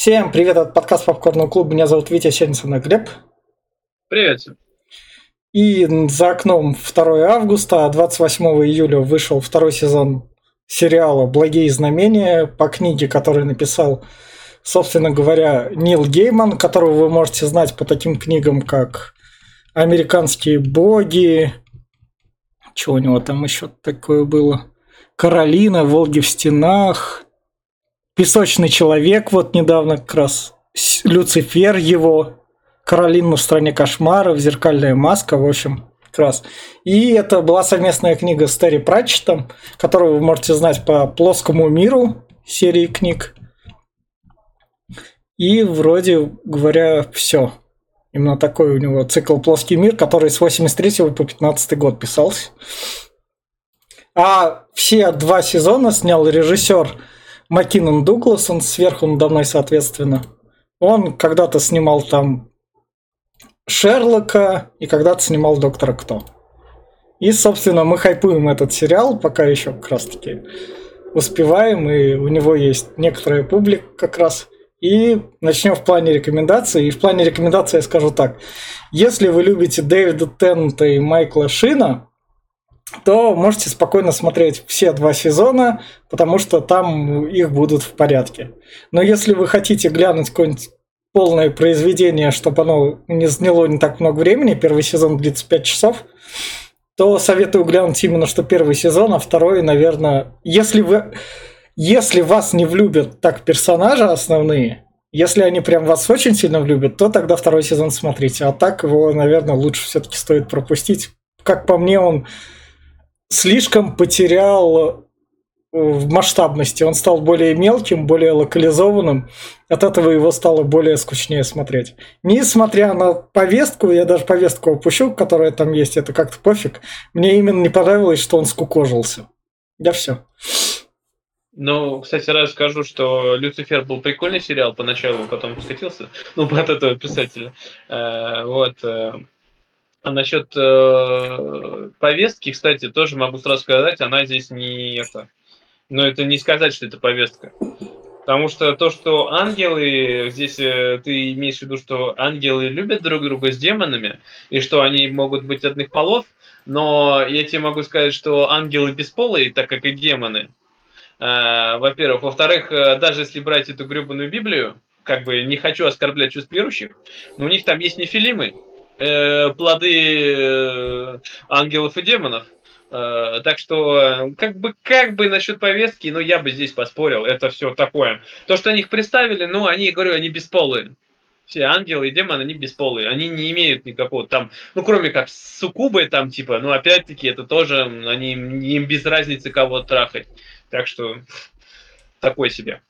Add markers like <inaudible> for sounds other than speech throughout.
Всем привет от подкаста Попкорного клуба. Меня зовут Витя Сенцин и Глеб. Привет. И за окном 2 августа, а 28 июля вышел второй сезон сериала «Благие знамения» по книге, которую написал, собственно говоря, Нил Гейман, которого вы можете знать по таким книгам, как «Американские боги», что у него там еще такое было? «Каролина», «Волги в стенах», Песочный человек, вот недавно как раз Люцифер его, Каролина в стране кошмаров, Зеркальная маска, в общем, как раз. И это была совместная книга с Терри Пратчетом, которую вы можете знать по «Плоскому миру» серии книг. И вроде говоря, все. Именно такой у него цикл «Плоский мир», который с 83 по 15 год писался. А все два сезона снял режиссер Маккинон Дуглас, он сверху надо мной, соответственно. Он когда-то снимал там Шерлока и когда-то снимал Доктора Кто. И, собственно, мы хайпуем этот сериал, пока еще как раз-таки успеваем, и у него есть некоторая публика как раз. И начнем в плане рекомендаций. И в плане рекомендаций я скажу так. Если вы любите Дэвида Теннета и Майкла Шина, то можете спокойно смотреть все два сезона, потому что там их будут в порядке. Но если вы хотите глянуть какое-нибудь полное произведение, чтобы оно не заняло не так много времени, первый сезон длится 5 часов, то советую глянуть именно что первый сезон, а второй, наверное, если вы... Если вас не влюбят так персонажи основные, если они прям вас очень сильно влюбят, то тогда второй сезон смотрите. А так его, наверное, лучше все-таки стоит пропустить. Как по мне, он слишком потерял э, в масштабности. Он стал более мелким, более локализованным. От этого его стало более скучнее смотреть. Несмотря на повестку, я даже повестку опущу, которая там есть, это как-то пофиг. Мне именно не понравилось, что он скукожился. Я все. Ну, кстати, раз скажу, что Люцифер был прикольный сериал поначалу, потом скатился, ну, <laughs> от этого писателя. Э, вот. А насчет э, повестки, кстати, тоже могу сразу сказать, она здесь не это. Но это не сказать, что это повестка. Потому что то, что ангелы, здесь э, ты имеешь в виду, что ангелы любят друг друга с демонами, и что они могут быть одних полов, но я тебе могу сказать, что ангелы бесполые, так как и демоны. Э, во-первых. Во-вторых, э, даже если брать эту гребаную Библию, как бы не хочу оскорблять чувств верующих, но у них там есть нефилимы, э, плоды э, ангелов и демонов. Э, так что, как бы, как бы насчет повестки, ну, я бы здесь поспорил, это все такое. То, что они их представили, ну, они, говорю, они бесполые. Все ангелы и демоны, они бесполые. Они не имеют никакого там, ну, кроме как суккубы там, типа, ну, опять-таки, это тоже, они, им без разницы кого трахать. Так что, такой себе.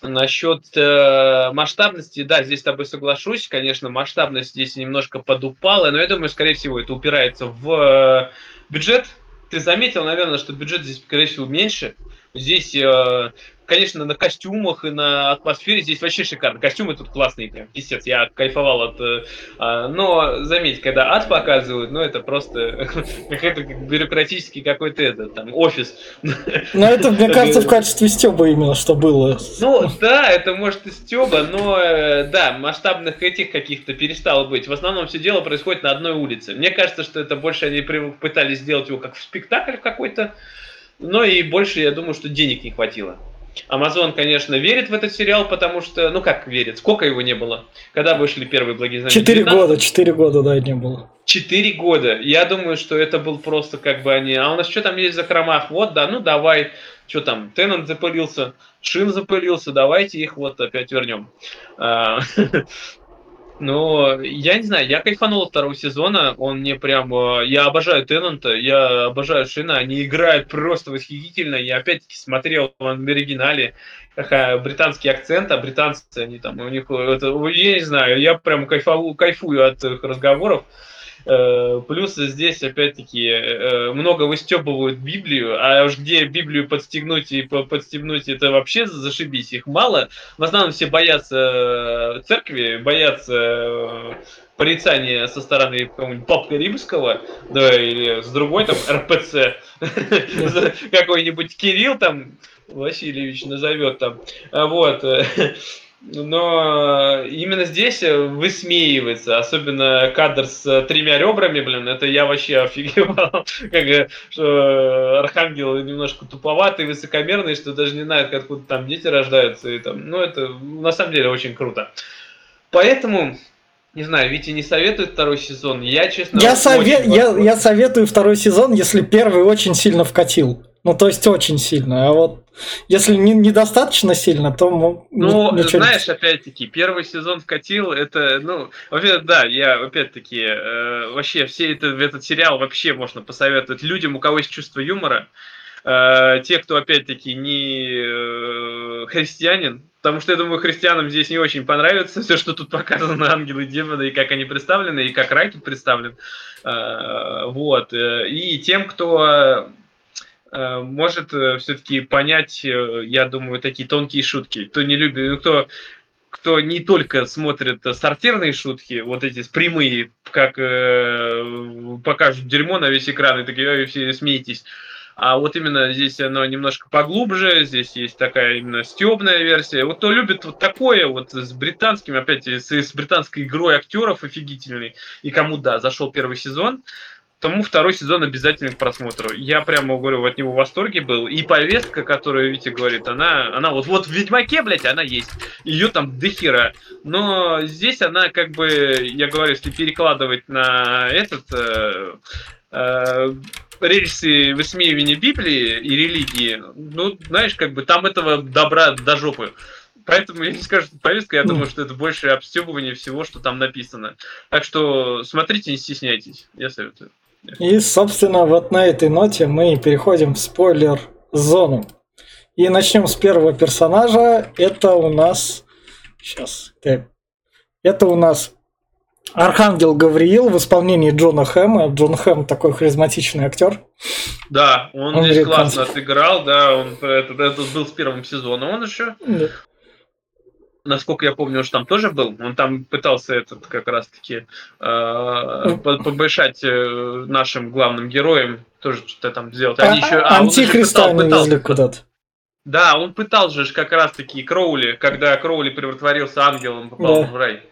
Насчет э, масштабности, да, здесь с тобой соглашусь. Конечно, масштабность здесь немножко подупала, но я думаю, скорее всего, это упирается в э, бюджет. Ты заметил, наверное, что бюджет здесь, скорее всего, меньше. Здесь э, конечно, на костюмах и на атмосфере здесь вообще шикарно. Костюмы тут классные, прям, писец, я кайфовал от... Э, а, но, заметь, когда ад показывают, ну, это просто <laughs> какой-то бюрократический какой-то этот, там, офис. Ну, это, мне <laughs> кажется, в качестве стеба именно, что было. Ну, да, это может и стеба, но, э, да, масштабных этих каких-то перестало быть. В основном все дело происходит на одной улице. Мне кажется, что это больше они пытались сделать его как в спектакль какой-то, но и больше, я думаю, что денег не хватило. Амазон, конечно, верит в этот сериал, потому что, ну как верит, сколько его не было? Когда вышли первые благие знамения? Четыре года, четыре года, да, не было. Четыре года. Я думаю, что это был просто как бы они... А у нас что там есть за кромах? Вот, да, ну давай. Что там, Теннант запылился, Шин запылился, давайте их вот опять вернем. <laughs> Ну, я не знаю, я кайфанул второго сезона, он мне прям... Э, я обожаю Теннанта, я обожаю Шина, они играют просто восхитительно, я опять-таки смотрел в оригинале, британский акцент, а британцы, они там, у них, это, я не знаю, я прям кайфую, кайфую от их разговоров, Э, плюс здесь, опять-таки, э, много выстебывают Библию, а уж где Библию подстегнуть и подстегнуть, это вообще зашибись, их мало. В основном все боятся э, церкви, боятся порицания со стороны какого-нибудь Папы Римского, да, или с другой там РПЦ, <laughs> какой-нибудь Кирилл там, Васильевич назовет там, вот, но именно здесь высмеивается, особенно кадр с тремя ребрами, блин, это я вообще офигевал, <laughs> как, что Архангел немножко туповатый, высокомерный, что даже не знает, откуда там дети рождаются, и там, ну, это на самом деле очень круто. Поэтому не знаю, Витя не советует второй сезон. Я, честно, я, сове... я, я советую второй сезон, если первый очень сильно вкатил. Ну, то есть очень сильно. А вот если не, недостаточно сильно, то... Ну, ничего знаешь, опять-таки, первый сезон вкатил, это, ну, вообще, да, я, опять-таки, э, вообще, все это, этот сериал вообще можно посоветовать людям, у кого есть чувство юмора. Э, те, кто, опять-таки, не э, христианин, потому что, я думаю, христианам здесь не очень понравится все, что тут показано, <laughs> ангелы, демоны, и как они представлены, и как Райки представлен. Э, вот. И тем, кто может все-таки понять, я думаю, такие тонкие шутки. Кто не любит, ну, кто кто не только смотрит сортирные шутки, вот эти прямые, как э, покажут дерьмо на весь экран, и такие, все смеетесь, а вот именно здесь оно немножко поглубже, здесь есть такая именно стебная версия. Вот кто любит вот такое, вот с британским, опять с, с британской игрой актеров офигительной, и кому, да, зашел первый сезон, тому второй сезон обязательно к просмотру. Я прямо говорю, от него в восторге был. И повестка, которую Витя говорит, она, она вот, вот в Ведьмаке, блядь, она есть. Ее там дохера. Но здесь она как бы, я говорю, если перекладывать на этот... Э, э, рельсы высмеивания Библии и религии, ну, знаешь, как бы там этого добра до жопы. Поэтому я не скажу, что повестка, я думаю, что это больше обстебывание всего, что там написано. Так что смотрите, не стесняйтесь, я советую. И, собственно, вот на этой ноте мы переходим в спойлер-зону. И начнем с первого персонажа. Это у нас... Сейчас. Это у нас Архангел Гавриил в исполнении Джона Хэма. Джон Хэм такой харизматичный актер. Да, он, он здесь классно отыграл, да, он это, это был с первым сезоном, он еще. Да. Насколько я помню, что там тоже был. Он там пытался этот как раз-таки э, побышать э, нашим главным героям, тоже что-то там сделать. Они а, еще, а, Антихриста они везли куда-то. Да, он пытался же как раз-таки Кроули, когда Кроули превратился ангелом, попал да. в рай.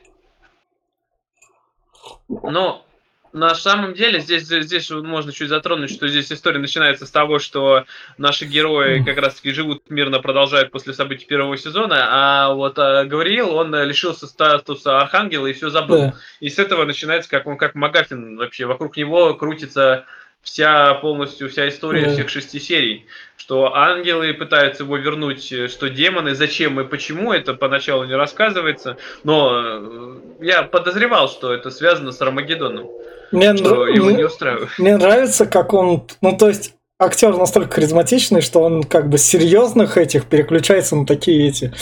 Но на самом деле здесь, здесь можно чуть затронуть, что здесь история начинается с того, что наши герои как раз таки живут мирно, продолжают после событий первого сезона, а вот а, Гавриил, он лишился статуса архангела и все забыл. Да. И с этого начинается, как он как Магафин вообще, вокруг него крутится вся полностью вся история да. всех шести серий, что ангелы пытаются его вернуть, что демоны, зачем и почему это поначалу не рассказывается, но э, я подозревал, что это связано с Армагеддоном. Мне, что его не устраивает. Мне нравится, как он, ну то есть актер настолько харизматичный, что он как бы с серьезных этих переключается на такие эти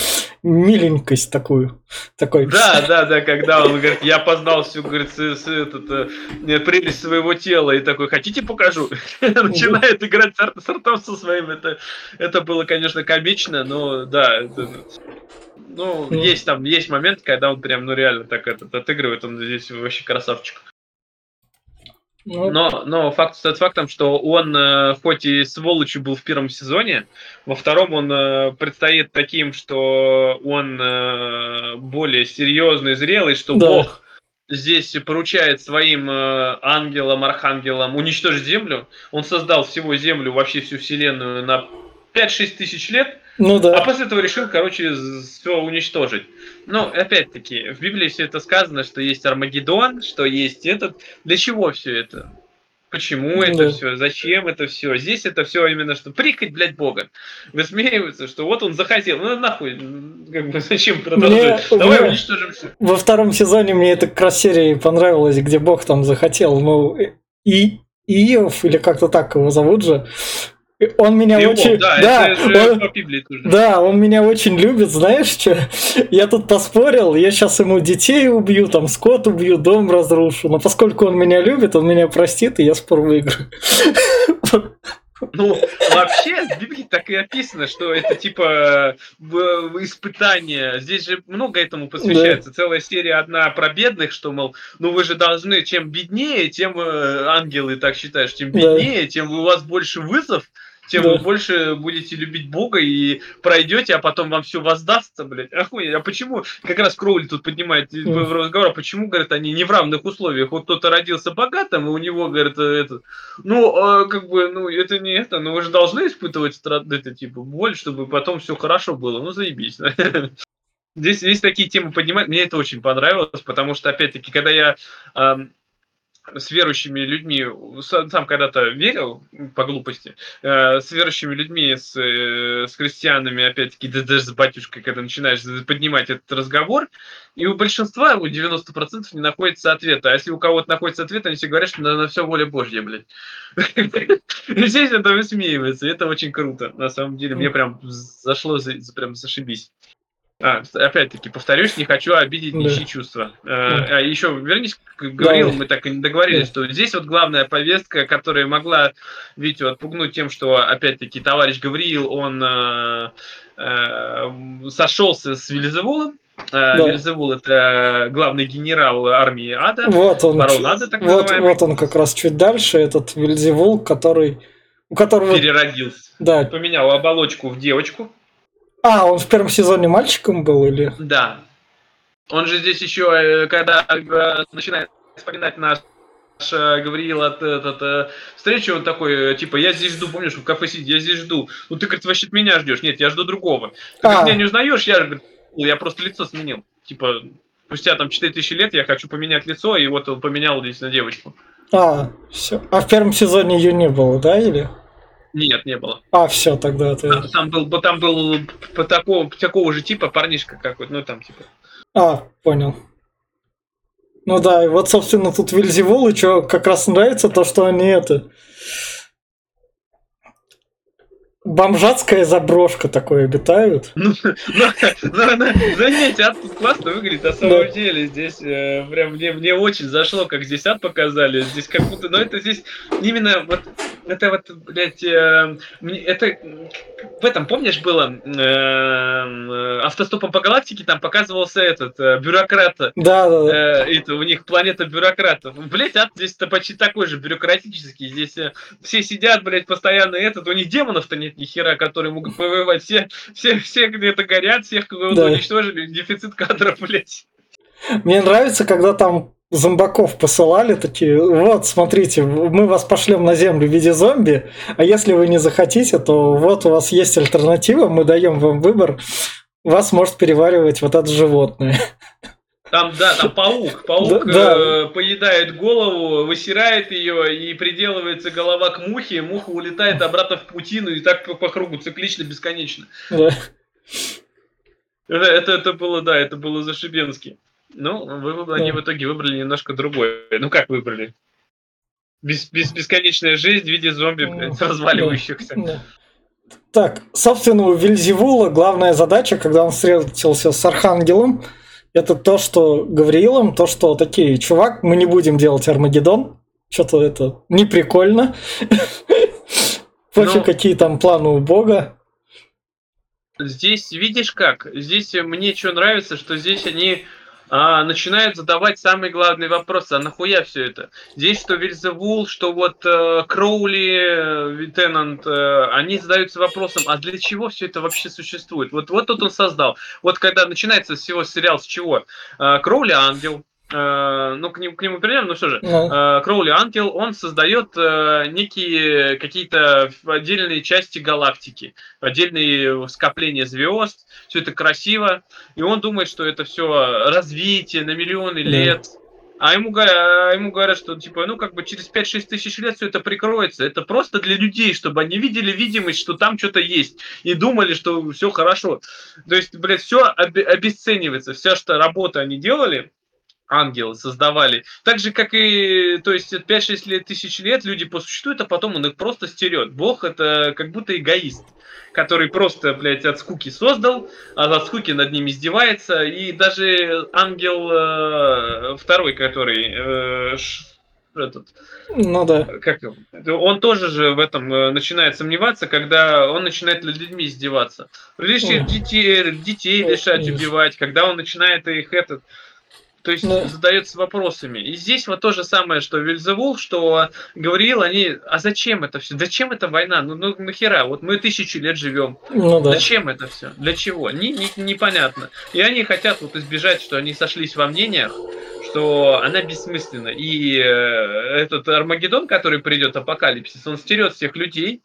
миленькость такую. Такой. Да, да, да, когда он говорит, я познал всю, говорит, с, с, этот, э, прелесть своего тела, и такой, хотите покажу? <laughs> Начинает играть с ртом со своим, это, это было, конечно, комично, но да, это, ну, есть там, есть момент, когда он прям, ну, реально так этот, отыгрывает, он здесь вообще красавчик. Ну, но, но факт остается фактом, что он, э, хоть и сволочью был в первом сезоне, во втором он э, предстоит таким, что он э, более серьезный, зрелый, что да. Бог здесь поручает своим ангелам, архангелам уничтожить Землю. Он создал всего Землю, вообще всю Вселенную на 5-6 тысяч лет, ну да. А после этого решил, короче, все уничтожить. Ну, опять-таки, в Библии все это сказано, что есть Армагеддон, что есть этот. Для чего все это? Почему это да. все? Зачем это все? Здесь это все именно что прикать, блядь, Бога. Высмеиваются, что вот он захотел. Ну нахуй, как бы <laughs> зачем продолжать? Мне, Давай мне, уничтожим все. Во втором сезоне мне эта как раз серия понравилась, где Бог там захотел. Ну, и Иов, или как-то так его зовут же, он меня Его, очень... Да, да, он... да, он меня очень любит, знаешь что? Я тут поспорил, я сейчас ему детей убью, там скот убью, дом разрушу. Но поскольку он меня любит, он меня простит, и я спор выиграю. Ну, вообще, в Библии так и описано, что это типа испытание. Здесь же много этому посвящается. Да. Целая серия одна про бедных, что, мол, ну вы же должны, чем беднее, тем э, ангелы так считают, чем беднее, да. тем у вас больше вызов, тем вы больше будете любить Бога и пройдете, а потом вам все воздастся, блядь. Охуеть. А почему? Как раз Кроули тут поднимает mm. разговор, а почему, говорят, они не в равных условиях. Вот кто-то родился богатым, и у него, говорит, это... Ну, а, как бы, ну, это не это, но вы же должны испытывать это, типа, боль, чтобы потом все хорошо было. Ну, заебись. <laughs> Здесь, здесь такие темы поднимать, мне это очень понравилось, потому что, опять-таки, когда я э, с верующими людьми, сам когда-то верил по глупости, э, с верующими людьми, с, э, с христианами, опять-таки, да, даже с батюшкой, когда начинаешь поднимать этот разговор, и у большинства, у 90% не находится ответа. А если у кого-то находится ответ, они все говорят, что на, на все воля Божья, блядь. <laughs> Здесь это высмеивается, это очень круто, на самом деле. Мне прям зашло, прям зашибись. А, опять-таки, повторюсь, не хочу обидеть ничьи да. чувства. А, а еще, вернись, говорил, да. мы так и не договорились, да. что здесь вот главная повестка, которая могла Витю отпугнуть тем, что, опять-таки, товарищ Гавриил, он э, э, сошелся с Вильзевулом, да. Вильзевул это главный генерал армии Ада. Вот он, барон Ада, так вот, вот он как раз чуть дальше, этот Вильзевул, который... У которого... Переродился. Да. Поменял оболочку в девочку. А, он в первом сезоне мальчиком был или? Да. Он же здесь еще, э, когда э, начинает вспоминать наш э, Гавриил от этот, встречу, он такой, типа, я здесь жду, помнишь, в кафе сидит, я здесь жду. Ну ты, говорит, вообще меня ждешь. Нет, я жду другого. Ты а. меня не узнаешь, я, говорит, я просто лицо сменил. Типа, спустя там 4000 лет я хочу поменять лицо, и вот он поменял здесь на девочку. А, все. А в первом сезоне ее не было, да, или? Нет, не было. А, все, тогда ты... Там, там был, там был по такого, такого же типа парнишка какой-то, ну там типа. А, понял. Ну да, и вот, собственно, тут Вильзевул, и что как раз нравится, то, что они это бомжатская заброшка такой обитают. Ну, ну, ну, ну, заметьте, ад тут классно выглядит, на самом деле. Здесь э, прям мне, очень зашло, как здесь ад показали. Здесь как будто, но это здесь именно вот это вот, блядь, э, это в этом, помнишь, было э, автостопом по галактике, там показывался этот э, бюрократ. Да, да, да. Э, это у них планета бюрократов. Блять, ад здесь-то почти такой же бюрократический. Здесь э, все сидят, блядь, постоянно этот. У них демонов-то нет ни хера, которые могут повоевать. Все, все, все где-то горят, всех да. уничтожили. Дефицит кадров, блядь. Мне нравится, когда там зомбаков посылали, такие, вот, смотрите, мы вас пошлем на землю в виде зомби, а если вы не захотите, то вот у вас есть альтернатива, мы даем вам выбор, вас может переваривать вот это животное. Там, да, там паук. Паук да, э, поедает голову, высирает ее и приделывается голова к мухе. Муха улетает обратно в паутину и так по, по кругу, циклично, бесконечно. Да. Это, это, это было, да, это было зашибенски. Ну, вы, они в итоге выбрали немножко другое. Ну, как выбрали? Бес, бес, бесконечная жизнь в виде зомби, блядь, разваливающихся. Да. Так, собственно, у Вильзевула главная задача, когда он встретился с Архангелом, это то, что Гавриилом, то, что такие, чувак, мы не будем делать Армагеддон, что-то это не прикольно. <laughs> Пофиг, ну, какие там планы у Бога. Здесь, видишь как, здесь мне что нравится, что здесь они а, начинают задавать самые главные вопросы. А нахуя все это? Здесь что Вильзевул, что вот э, Кроули, Витенант, э, они задаются вопросом, а для чего все это вообще существует? Вот, вот тут он создал. Вот когда начинается всего сериал с чего? Э, Кроули ангел, Э, ну, к нему, к нему придем, но что же, uh Кроули Ангел, он создает э, некие какие-то отдельные части галактики, отдельные скопления звезд, все это красиво, и он думает, что это все развитие на миллионы лет, а ему, а ему говорят, что типа, ну как бы через 5-6 тысяч лет все это прикроется. Это просто для людей, чтобы они видели видимость, что там что-то есть. И думали, что все хорошо. То есть, блядь, все обесценивается. Вся что работа они делали, ангелы создавали. Так же, как и, то есть, 5-6 лет, тысяч лет люди посуществуют, а потом он их просто стерет. Бог это как будто эгоист, который просто, блядь, от скуки создал, а от скуки над ним издевается. И даже ангел э, второй, который э, этот, ну да. Как, он тоже же в этом э, начинает сомневаться, когда он начинает над людьми издеваться. Лишь детей, детей решать убивать, когда он начинает их этот То есть да. задается вопросами. И здесь вот то же самое, что Вильзевул, что говорил они, а зачем это все? Зачем эта война? Ну, ну нахера? Вот мы тысячу лет живем. Ну, да. Зачем это все? Для чего? Не, не, непонятно. И они хотят вот избежать, что они сошлись во мнениях, что она бессмысленна. И э, этот Армагеддон, который придет, апокалипсис, он стерет всех людей,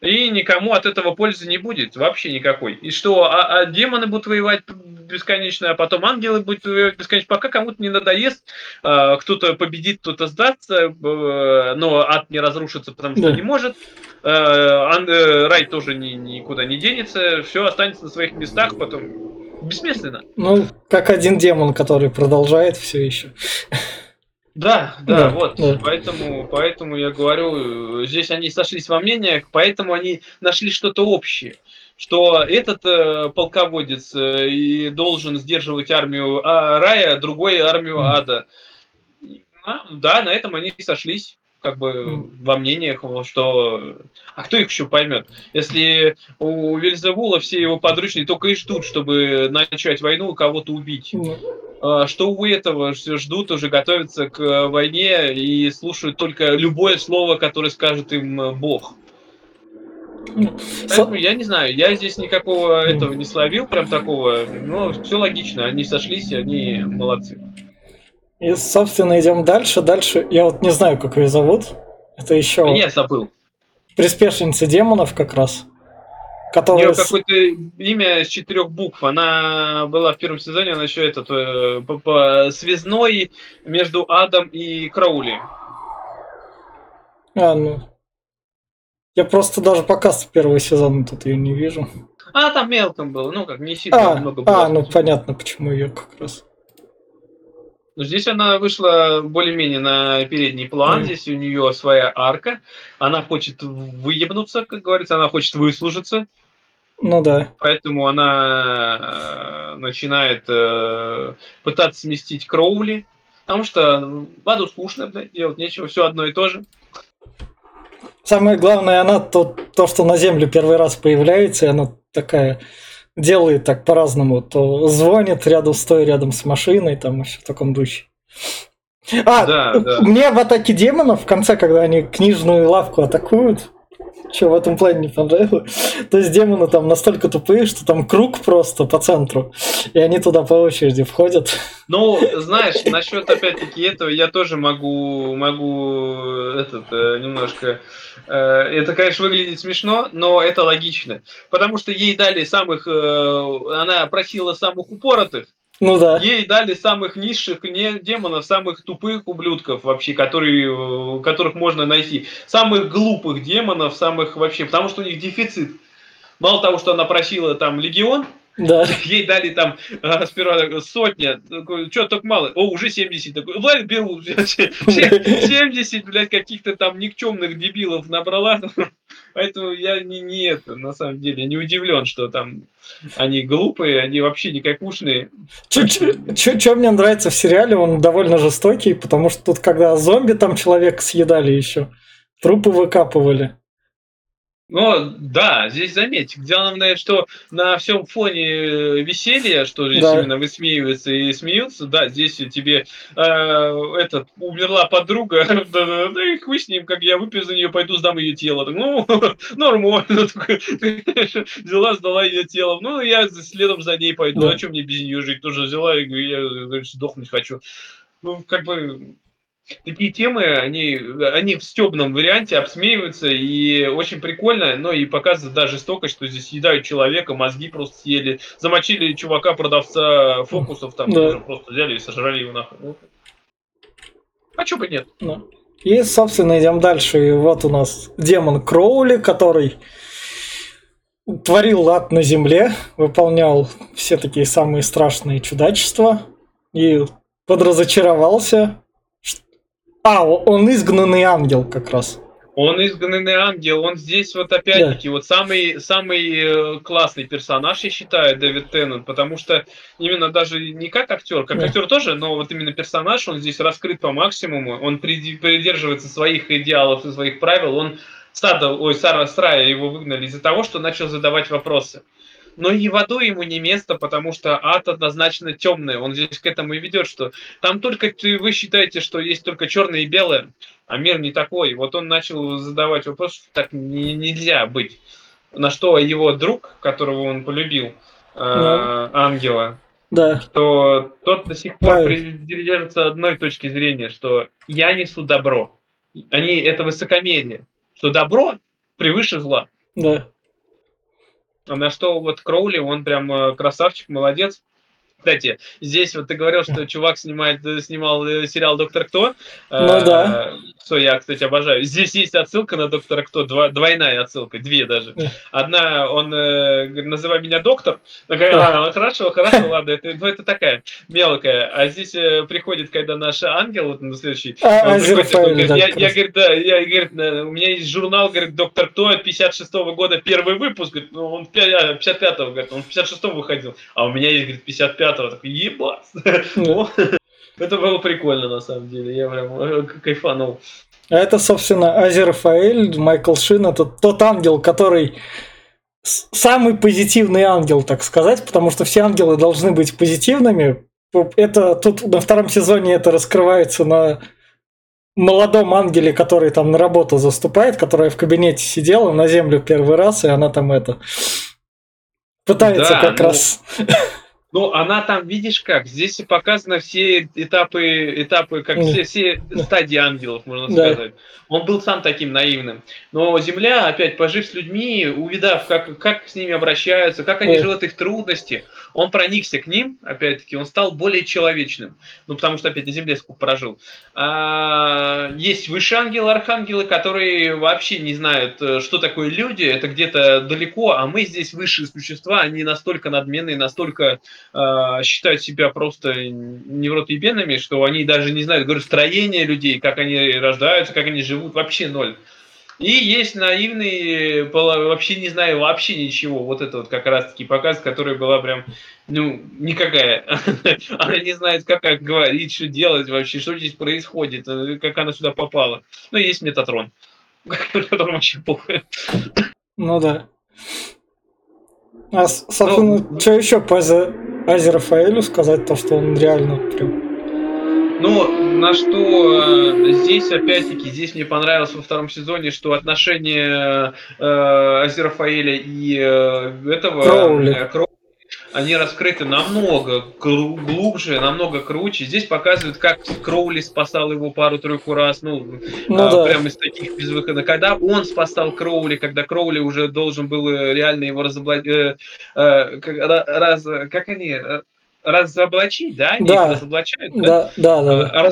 и никому от этого пользы не будет, вообще никакой. И что, а, а демоны будут воевать бесконечно, а потом ангелы будут воевать бесконечно, пока кому-то не надоест, а, кто-то победит, кто-то сдастся, но ад не разрушится, потому что да. не может, а, ан, э, рай тоже ни, никуда не денется, все останется на своих местах, потом бессмысленно. Ну, как один демон, который продолжает все еще. Да, да, да вот. Да. Поэтому, поэтому я говорю, здесь они сошлись во мнениях, поэтому они нашли что-то общее. Что этот э, полководец э, и должен сдерживать армию а, рая, другой армию ада. А, да, на этом они сошлись как бы во мнениях, что... А кто их еще поймет? Если у Вельзевула все его подручные только и ждут, чтобы начать войну и кого-то убить. А что у этого ждут, уже готовятся к войне и слушают только любое слово, которое скажет им Бог. Поэтому я не знаю, я здесь никакого этого не словил, прям такого. Но все логично, они сошлись, они молодцы. И, собственно, идем дальше. Дальше, я вот не знаю, как ее зовут. Это еще... Я забыл. Приспешница демонов как раз. Которая... У нее какое-то имя с четырех букв. Она была в первом сезоне, она еще этот э, по, по, связной между Адом и Краули. А, ну. Я просто даже показ первого сезона тут ее не вижу. А, там мелком было, ну как, не сильно а, много было. А, ну понятно, почему ее как раз. Но здесь она вышла более-менее на передний план. Mm. Здесь у нее своя арка. Она хочет выебнуться, как говорится, она хочет выслужиться. Ну да. Поэтому она э, начинает э, пытаться сместить Кроули. Потому что в аду скучно, да, делать нечего, все одно и то же. Самое главное, она то, то, что на Землю первый раз появляется, и она такая делает так по-разному. То звонит рядом, стоя рядом с машиной, там еще в таком духе. А, да, да. мне в атаке демонов в конце, когда они книжную лавку атакуют, что в этом плане не понравилось. То есть демоны там настолько тупые, что там круг просто по центру, и они туда по очереди входят. Ну, знаешь, насчет опять-таки этого я тоже могу, могу этот э, немножко. Э, это, конечно, выглядит смешно, но это логично, потому что ей дали самых, э, она просила самых упоротых, ну да. Ей дали самых низших не демонов, самых тупых ублюдков вообще, которые, которых можно найти. Самых глупых демонов, самых вообще, потому что у них дефицит. Мало того, что она просила там легион, да. <laughs> Ей дали там а, сперва сотня, что только мало, о, уже 70. Такой, ладно, беру, <laughs> 70, <laughs> блядь, каких-то там никчемных дебилов набрала. Поэтому я не, не это, на самом деле, не удивлен, что там они глупые, они вообще никакушные. Что мне нравится в сериале, он довольно жестокий, потому что тут, когда зомби там человека съедали еще, трупы выкапывали. Ну, да, здесь заметьте, главное, что на всем фоне э, веселья, что здесь да. именно высмеивается и смеются, да, здесь тебе э, этот, умерла подруга, <laughs> да, да, да, и хуй с ним, как я выпью за нее, пойду сдам ее тело. Так, ну, <laughs> нормально, <laughs> взяла, сдала ее тело, ну, я следом за ней пойду, да. а что мне без нее жить, тоже взяла, и я, говорю, сдохнуть хочу. Ну, как бы, такие темы, они, они в стебном варианте обсмеиваются, и очень прикольно, но и показывают да, жестокость, что здесь съедают человека, мозги просто съели, замочили чувака-продавца фокусов, там да. тоже просто взяли и сожрали его нахуй. Ну, а чё бы нет? Да. И, собственно, идем дальше. И вот у нас демон Кроули, который творил ад на земле, выполнял все такие самые страшные чудачества и подразочаровался, а, он изгнанный ангел как раз. Он изгнанный ангел, он здесь вот опять-таки да. вот самый, самый э, классный персонаж, я считаю, Дэвид Теннант, потому что именно даже не как актер, как да. актер тоже, но вот именно персонаж, он здесь раскрыт по максимуму, он придерживается своих идеалов и своих правил, он стадо, ой, Сара Страя его выгнали из-за того, что начал задавать вопросы. Но и в аду ему не место, потому что ад однозначно темный. Он здесь к этому и ведет, что там только вы считаете, что есть только черное и белое, а мир не такой. Вот он начал задавать вопрос, что так не, нельзя быть. На что его друг, которого он полюбил, э, ангела, Да. что тот до сих пор придерживается одной точки зрения, что я несу добро. Они это высокомерие, что добро превыше зла. Да. На что вот Кроули, он прям э, красавчик, молодец. Кстати, здесь вот ты говорил, что чувак снимает, э, снимал э, сериал «Доктор Кто». Ну да. Что я, кстати, обожаю. Здесь есть отсылка на «Доктора Кто», два, двойная отсылка, две даже. Да. Одна, он э, говорит, называй меня доктор. Такая. «А, хорошо, хорошо, ладно, это, ну, это такая мелкая. А здесь э, приходит, когда наш ангел, вот на следующий, А, он приходит говорит, я, я, говорит, да, я, говорит, э, у меня есть журнал, говорит, доктор Кто, 56 года, первый выпуск, говорит, ну, он 55-го, говорит, он в 56-м выходил, а у меня есть, говорит, 55-го, такой, ебать. <laughs> Это было прикольно, на самом деле, я прям э, кайфанул. А это, собственно, Азерфаэль, Майкл Шин, это тот ангел, который самый позитивный ангел, так сказать, потому что все ангелы должны быть позитивными. Это тут на втором сезоне это раскрывается на молодом ангеле, который там на работу заступает, которая в кабинете сидела на землю первый раз, и она там это пытается Да, как ну, раз. <laughs> Ну, она там, видишь как, здесь и показаны все этапы, этапы, как все, все стадии ангелов, можно Да. сказать. Он был сам таким наивным. Но Земля, опять пожив с людьми, увидав, как, как с ними обращаются, как они живут их трудности, он проникся к ним, опять-таки, он стал более человечным. Ну, потому что, опять, на Земле сколько прожил. А, есть высшие ангелы, архангелы, которые вообще не знают, э, что такое люди, это где-то далеко, а мы здесь высшие существа, они настолько надменные, настолько э, считают себя просто невротоебенными, что они даже не знают, говорю, строение людей, как они рождаются, как они живут, вообще ноль. И есть наивный, пола- вообще не знаю вообще ничего, вот это вот как раз таки показ, который была прям, ну, никакая. <laughs> Она не знает, как, говорить, что делать вообще, что здесь происходит, э, как она сюда попала. Ну, есть Метатрон, <laughs> которому вообще похуй. Ну да. А, собственно, Ну, что еще по Азе- Азерафаэлю сказать, то, что он реально прям... Ну, на что э, здесь, опять-таки, здесь мне понравилось во втором сезоне, что отношения э, Азерафаэля и э, этого Кроули. э, Кроули, они раскрыты намного глубже, намного круче. Здесь показывают, как Кроули спасал его пару-тройку раз, ну, Ну а, да. прям из таких безвыходных. Когда он спасал Кроули, когда Кроули уже должен был э, реально его разоблачить, раз, как они, э, разоблачить, да? Они Да. их разоблачают, да? Да, да, да. да.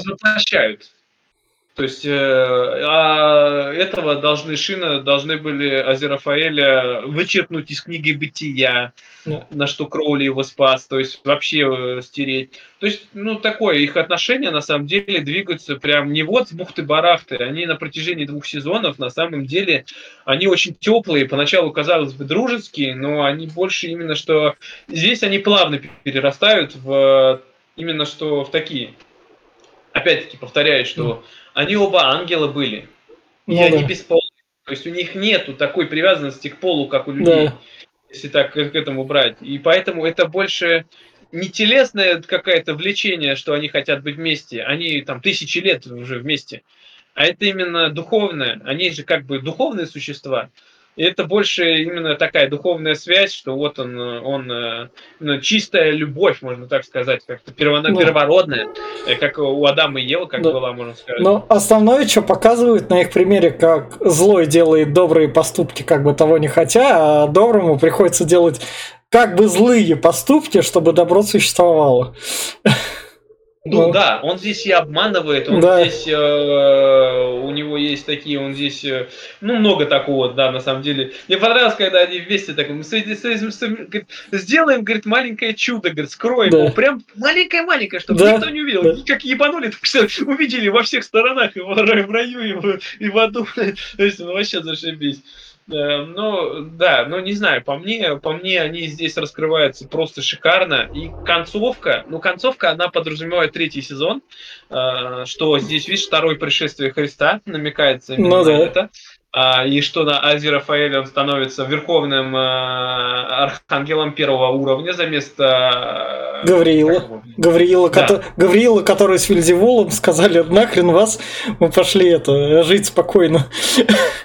То есть э, а этого должны Шина, должны были Азерафаэля вычеркнуть из книги бытия, Да. на что Кроули его спас, то есть вообще э, стереть. То есть, ну, такое, их отношения на самом деле двигаются прям не вот с бухты-барахты, они на протяжении двух сезонов на самом деле, они очень теплые, поначалу казалось бы дружеские, но они больше именно что, здесь они плавно перерастают в именно что в такие. Опять-таки повторяю, что они оба ангелы были, и Ну они да. бесполые. То есть у них нету такой привязанности к полу, как у людей Да. если так к этому брать. И поэтому это больше не телесное какое-то влечение, что они хотят быть вместе, они там тысячи лет уже вместе, а это именно духовное. Они же как бы духовные существа. И это больше именно такая духовная связь, что вот он, он э, ну, чистая любовь, можно так сказать, как-то перво- Ну. первородная, э, как у Адама и Евы, как Да. была, можно сказать. Но основное, что показывают на их примере, как злой делает добрые поступки, как бы того не хотя, а доброму приходится делать как бы злые поступки, чтобы добро существовало. <laughs> Ну да, он здесь и обманывает, он Да. здесь, э, у него есть такие, он здесь, э, ну много такого, да, на самом деле. Мне понравилось, когда они вместе так, мы с- с- с- говорит, сделаем, говорит, маленькое чудо, говорит, скроем Да. его, прям маленькое-маленькое, чтобы Да, никто не увидел, да. как ебанули, так что увидели во всех сторонах, и в, <laughs> в раю, и в, и в аду, то есть, ну вообще зашибись. Э, Ну, да, ну не знаю, по мне, по мне они здесь раскрываются просто шикарно. И концовка, ну концовка, она подразумевает третий сезон, э, что здесь, видишь, второе пришествие Христа намекается именно Ну на да. это. а, и что на Ази Рафаэль он становится верховным а, архангелом первого уровня за место... Гавриила. Гавриила, да. ко- Гавриила, который с Вильзевулом сказали, нахрен вас, мы пошли это, жить спокойно.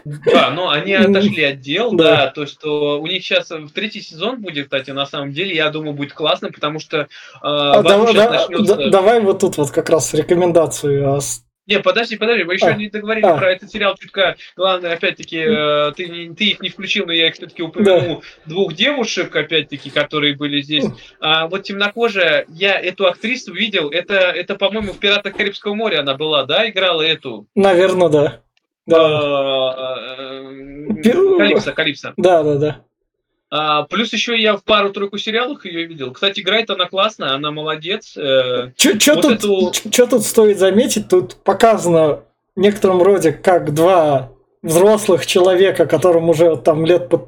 Да, но они отошли от дел, да. да, то, что у них сейчас в третий сезон будет, кстати, на самом деле, я думаю, будет классно, потому что... Э, а, давай, да, начнется... давай вот тут вот как раз рекомендацию не, подожди, подожди, мы еще а, не договорили а. про этот сериал чутка. Главное, опять-таки, э, ты, не, ты их не включил, но я их все-таки упомянул. Да. Двух девушек, опять-таки, которые были здесь. А, вот темнокожая, я эту актрису видел, это, это по-моему, в «Пиратах Карибского моря» она была, да, играла эту? Наверное, да. Да. А, э, Калипсо, Калипсо. Да, да, да. А, плюс еще я в пару-тройку сериалах ее видел. Кстати, играет она классно, она молодец. Э, Что вот тут, эту... тут стоит заметить? Тут показано в некотором роде как два взрослых человека, которым уже там лет под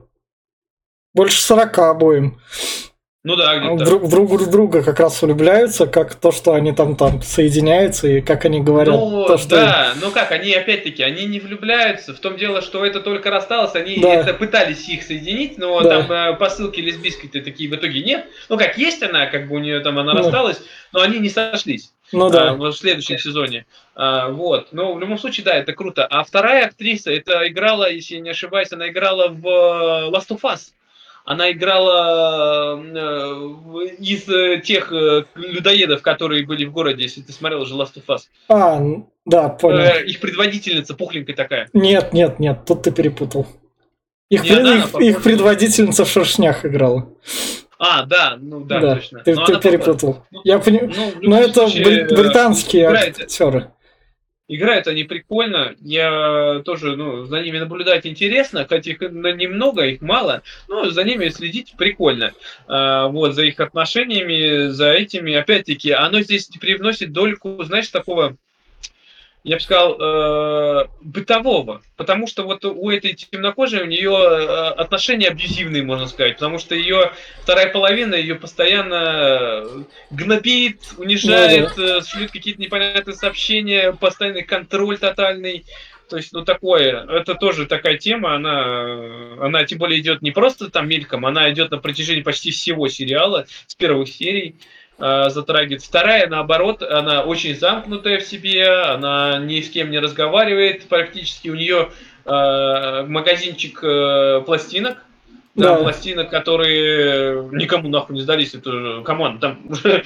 больше 40 обоим. Ну да, где-то. Друг, друг в друга как раз влюбляются, как то, что они там там соединяются и как они говорят. Ну то, что... да, ну как, они опять-таки, они не влюбляются. В том дело, что это только рассталось, они да. это пытались их соединить, но да. там э, посылки лесбийской-то такие в итоге нет. Ну как, есть она, как бы у нее там она ну. рассталась, но они не сошлись. Ну да. А, в следующем сезоне. А, вот. Но в любом случае, да, это круто. А вторая актриса, это играла, если я не ошибаюсь, она играла в э, Last of Us. Она играла э, из э, тех э, людоедов, которые были в городе, если ты смотрел уже Last of Us. А, да, понял. Их предводительница пухленькая такая. Нет, нет, нет, тут ты перепутал. Их, пред, она, их, их предводительница в шершнях играла. А, да, ну да, да точно. Ты, ты перепутал. Ну, Я понимаю. Ну, Но это случае, британские актеры. Играют они прикольно, я тоже, ну, за ними наблюдать интересно, хотя их немного, их мало, но за ними следить прикольно. А, вот, за их отношениями, за этими, опять-таки, оно здесь привносит дольку, знаешь, такого я бы сказал, э, бытового. Потому что вот у этой темнокожей у нее э, отношения абьюзивные, можно сказать. Потому что ее вторая половина ее постоянно гнобит, унижает, ну, да. шлют какие-то непонятные сообщения, постоянный контроль тотальный. То есть, ну, такое, это тоже такая тема, она, она тем более идет не просто там мельком, она идет на протяжении почти всего сериала, с первых серий э, затрагивает. Вторая, наоборот, она очень замкнутая в себе, она ни с кем не разговаривает практически. У нее э, магазинчик э, пластинок, да, да. пластинок, которые никому нахуй не сдались. Это команда, там <laughs> уже,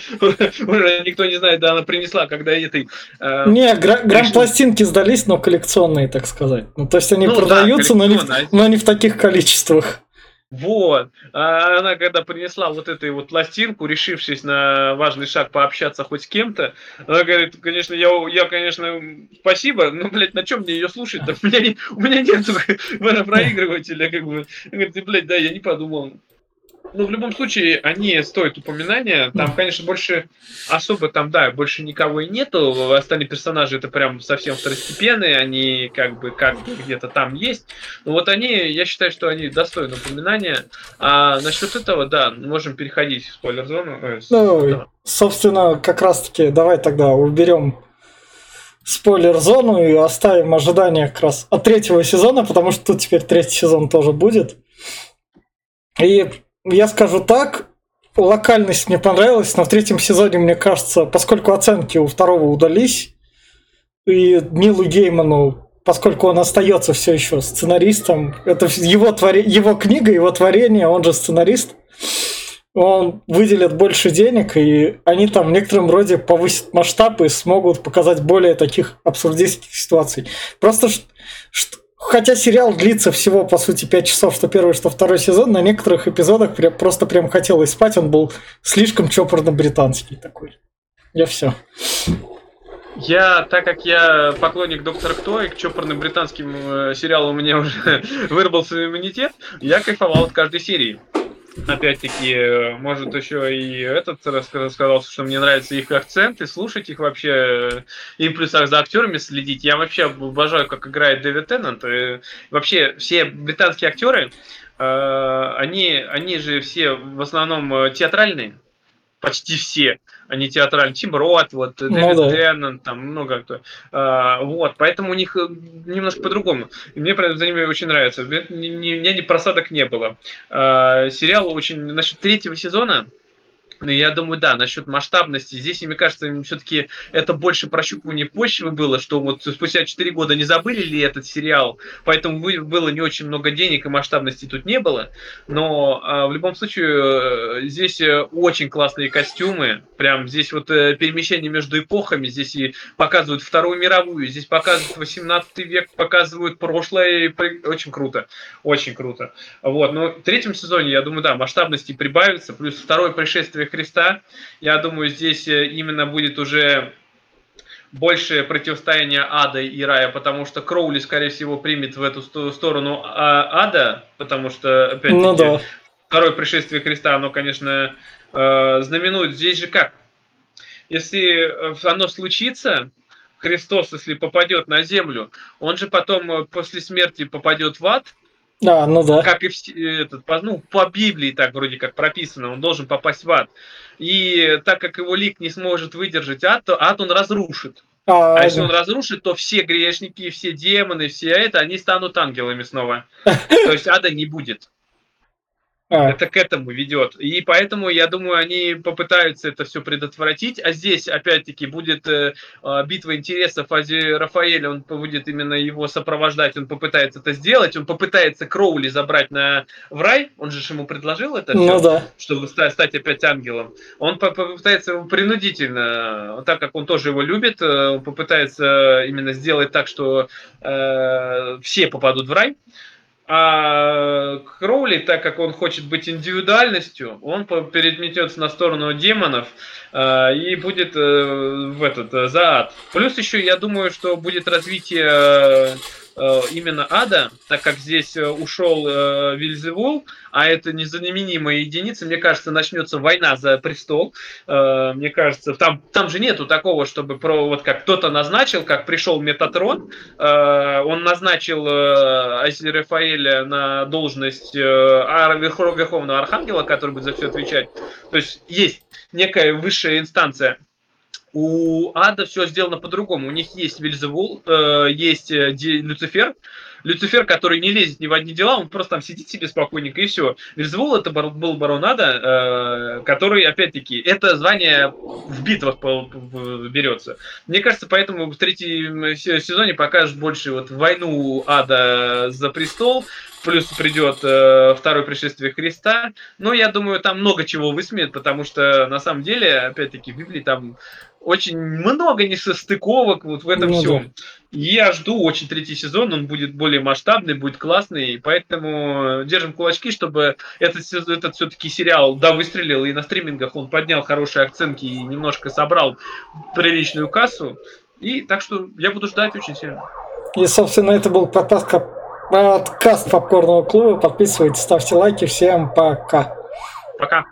уже никто не знает, да, она принесла, когда этой... Э, не, гра- грамм-пластинки сдались, но коллекционные, так сказать. Ну, то есть они ну, продаются, да, но, не, но не в таких количествах. Вот. А она когда принесла вот эту вот пластинку, решившись на важный шаг пообщаться хоть с кем-то, она говорит, конечно, я, я конечно, спасибо, но, блядь, на чем мне ее слушать? -то? У меня, у меня нет <laughs> проигрывателя, как бы. Говорит, блядь, да, я не подумал. Ну, в любом случае, они стоят упоминания. Там, конечно, больше особо там, да, больше никого и нету. Остальные персонажи это прям совсем второстепенные, они как бы как где-то там есть. Но вот они, я считаю, что они достойны упоминания. А насчет этого, да, можем переходить в спойлер-зону. Э, ну, да. собственно, как раз-таки, давай тогда уберем спойлер-зону и оставим ожидания как раз от третьего сезона, потому что тут теперь третий сезон тоже будет. И я скажу так, локальность мне понравилась, но в третьем сезоне, мне кажется, поскольку оценки у второго удались, и Нилу Гейману, поскольку он остается все еще сценаристом, это его, твори... его книга, его творение, он же сценарист, он выделит больше денег, и они там в некотором роде повысят масштаб и смогут показать более таких абсурдистских ситуаций. Просто что Хотя сериал длится всего, по сути, 5 часов, что первый, что второй сезон, на некоторых эпизодах прям, просто прям хотелось спать, он был слишком чопорно-британский такой. Я все. Я, так как я поклонник Доктора Кто, и к чопорным британским э, сериалам у меня уже <laughs> выработался иммунитет, я кайфовал от каждой серии опять-таки, может, еще и этот рассказал, что мне нравятся их акценты, слушать их вообще, и плюс за актерами следить. Я вообще обожаю, как играет Дэвид Теннант. И вообще, все британские актеры, э, они, они же все в основном театральные. почти все, они театральные. Тим Рот, вот, ну, Дэвид да. Теннон, там много кто. А, вот, поэтому у них э, немножко по-другому. И мне за ними очень нравится. У меня ни просадок не было. А, сериал очень... Насчет третьего сезона, я думаю, да, насчет масштабности. Здесь, мне кажется, все-таки это больше прощупывание почвы было, что вот спустя 4 года не забыли ли этот сериал, поэтому было не очень много денег и масштабности тут не было. Но а, в любом случае э, здесь э, очень классные костюмы. Прям здесь вот э, перемещение между эпохами. Здесь и показывают Вторую мировую, здесь показывают 18 век, показывают прошлое. Очень круто. Очень круто. Вот. Но в третьем сезоне, я думаю, да, масштабности прибавится. Плюс второе пришествие Христа. Я думаю, здесь э, именно будет уже больше противостояние ада и рая, потому что Кроули, скорее всего, примет в эту сторону а, ада, потому что, опять-таки, ну, да. второе пришествие Христа, оно, конечно, э, знаменует. Здесь же как? Если оно случится, Христос, если попадет на землю, он же потом э, после смерти попадет в ад, да, ну да. Как и в, этот, по, ну, по Библии так вроде как прописано, он должен попасть в ад. И так как его лик не сможет выдержать ад, то ад он разрушит. А, а если он разрушит, то все грешники, все демоны, все это, они станут ангелами снова. <laughs> То есть ада не будет. А. Это к этому ведет. И поэтому, я думаю, они попытаются это все предотвратить. А здесь, опять-таки, будет э, а, битва интересов. Ази Рафаэль, он будет именно его сопровождать, он попытается это сделать. Он попытается Кроули забрать на, в рай. Он же ему предложил это ну, да. чтобы стать, стать опять ангелом. Он попытается его принудительно, так как он тоже его любит, э, он попытается именно сделать так, что э, все попадут в рай. А Кроули, так как он хочет быть индивидуальностью, он переметется на сторону демонов э, и будет э, в этот э, за ад. Плюс еще я думаю, что будет развитие Э, именно ада, так как здесь э, ушел э, Вильзевул, а это незаменимая единица, мне кажется, начнется война за престол. Мне кажется, там, там же нету такого, чтобы про вот как кто-то назначил, как пришел Метатрон, он назначил Ази Рафаэля на должность Верховного Архангела, который будет за все отвечать. То есть есть некая высшая инстанция у Ада все сделано по-другому. У них есть Вильзевул, э, есть э, Люцифер. Люцифер, который не лезет ни в одни дела, он просто там сидит себе спокойненько и все. Вильзевул это бар, был барон Ада, э, который, опять-таки, это звание в битвах по, по, берется. Мне кажется, поэтому в третьем сезоне покажут больше вот войну Ада за престол, плюс придет э, второе пришествие Христа. Но я думаю, там много чего высмеет, потому что на самом деле, опять-таки, в Библии там очень много несостыковок вот в этом ну, всем. Да. Я жду очень третий сезон, он будет более масштабный, будет классный, поэтому держим кулачки, чтобы этот, этот все-таки сериал, да, выстрелил, и на стримингах он поднял хорошие оценки и немножко собрал приличную кассу. И так что я буду ждать очень сильно. И, собственно, это был подкаст, подкаст Попкорного клуба. Подписывайтесь, ставьте лайки. Всем пока. Пока.